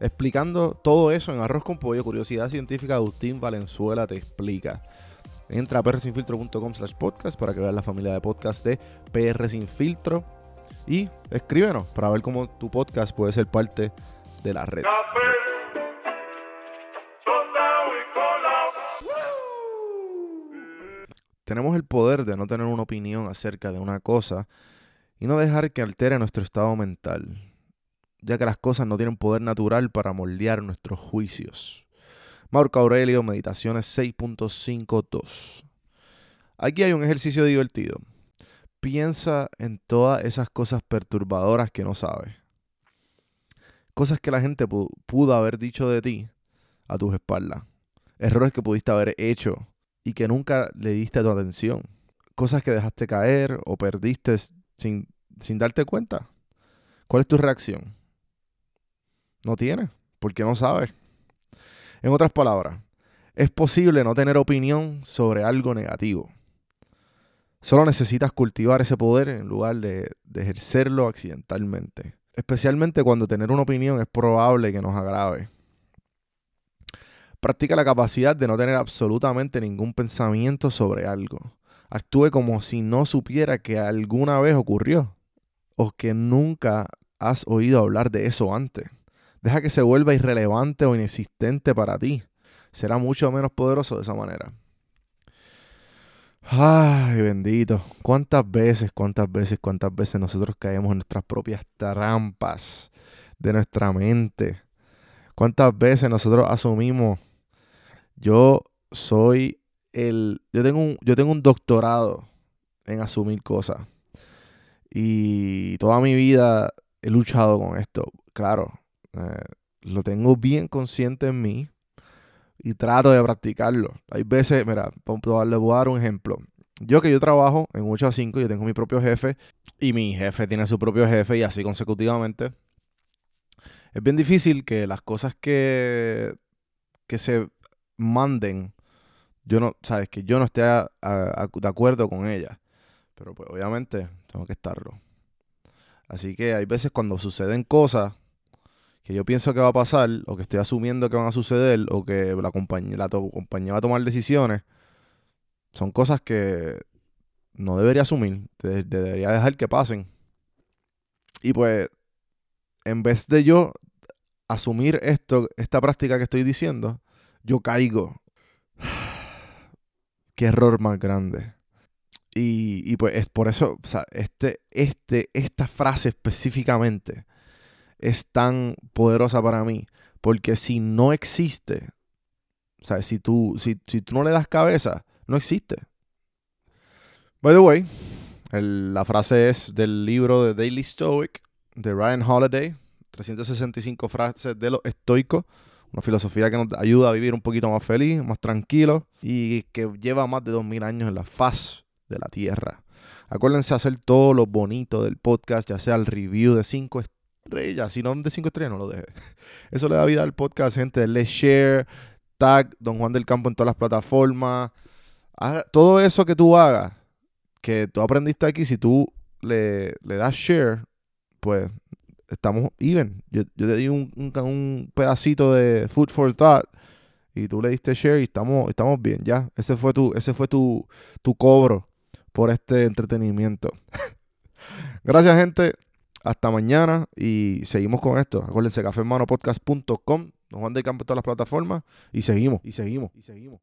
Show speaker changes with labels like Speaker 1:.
Speaker 1: explicando todo eso en Arroz con Pollo, Curiosidad Científica, Agustín Valenzuela te explica. Entra a prsinfiltro.com slash podcast para que veas la familia de podcast de PR Sin Filtro y escríbenos para ver cómo tu podcast puede ser parte de la red. Tenemos el poder de no tener una opinión acerca de una cosa y no dejar que altere nuestro estado mental ya que las cosas no tienen poder natural para moldear nuestros juicios. Marco Aurelio, Meditaciones 6.52. Aquí hay un ejercicio divertido. Piensa en todas esas cosas perturbadoras que no sabes. Cosas que la gente pudo haber dicho de ti a tus espaldas. Errores que pudiste haber hecho y que nunca le diste tu atención. Cosas que dejaste caer o perdiste sin, sin darte cuenta. ¿Cuál es tu reacción? No tiene, porque no sabe. En otras palabras, es posible no tener opinión sobre algo negativo. Solo necesitas cultivar ese poder en lugar de, de, ejercerlo accidentalmente. Especialmente cuando tener una opinión es probable que nos agrave. Practica la capacidad de no tener absolutamente ningún pensamiento sobre algo. actúe como si no supiera que alguna vez ocurrió o que nunca has oído hablar de eso antes. Deja que se vuelva irrelevante o inexistente para ti. Será mucho menos poderoso de esa manera. Ay, bendito. ¿Cuántas veces, cuántas veces, cuántas veces nosotros caemos en nuestras propias trampas de nuestra mente? ¿Cuántas veces nosotros asumimos, yo soy el, yo tengo un, yo tengo un doctorado en asumir cosas. Y toda mi vida he luchado con esto. Claro, eh, lo tengo bien consciente en mí y trato de practicarlo. Hay veces, mira, le voy a dar un ejemplo. Yo que yo trabajo en 8 a 5, yo tengo mi propio jefe y mi jefe tiene su propio jefe y así consecutivamente. Es bien difícil que las cosas que, que se manden, yo no, sabes, que yo no esté de acuerdo con ellas. Pero pues obviamente tengo que estarlo. Así que hay veces cuando suceden cosas que yo pienso que va a pasar, o que estoy asumiendo que van a suceder, o que la compañía, la compañía va a tomar decisiones, son cosas que no debería asumir, debería dejar que pasen. Y pues, en vez de yo asumir esto, esta práctica que estoy diciendo, yo caigo. Qué error más grande. Y, y, pues es por eso, o sea, este, este, esta frase específicamente es tan poderosa para mí. Porque si no existe, o sea, si tú, si, si tú no le das cabeza, no existe. By the way, la frase es del libro de Daily Stoic de Ryan Holiday, 365 frases de lo estoico, una filosofía que nos ayuda a vivir un poquito más feliz, más tranquilo y que lleva más de 2000 años en la faz de la tierra. Acuérdense hacer todo lo bonito del podcast, ya sea el review de 5 estrellas, si no de 5 estrellas no lo deje. Eso le da vida al podcast, gente, le share, tag Don Juan del Campo en todas las plataformas todo eso que tú hagas, que tú aprendiste aquí, si tú le, le das share, pues estamos even. Yo, te di un, un, pedacito de food for thought y tú le diste share y estamos, estamos bien, ya. Ese fue tu, ese fue tu, tu cobro por este entretenimiento. Gracias, gente. Hasta mañana y seguimos con esto. Acuérdense, cafemanopodcast.com, Don Juan de Campo en todas las plataformas y seguimos, y seguimos, y seguimos.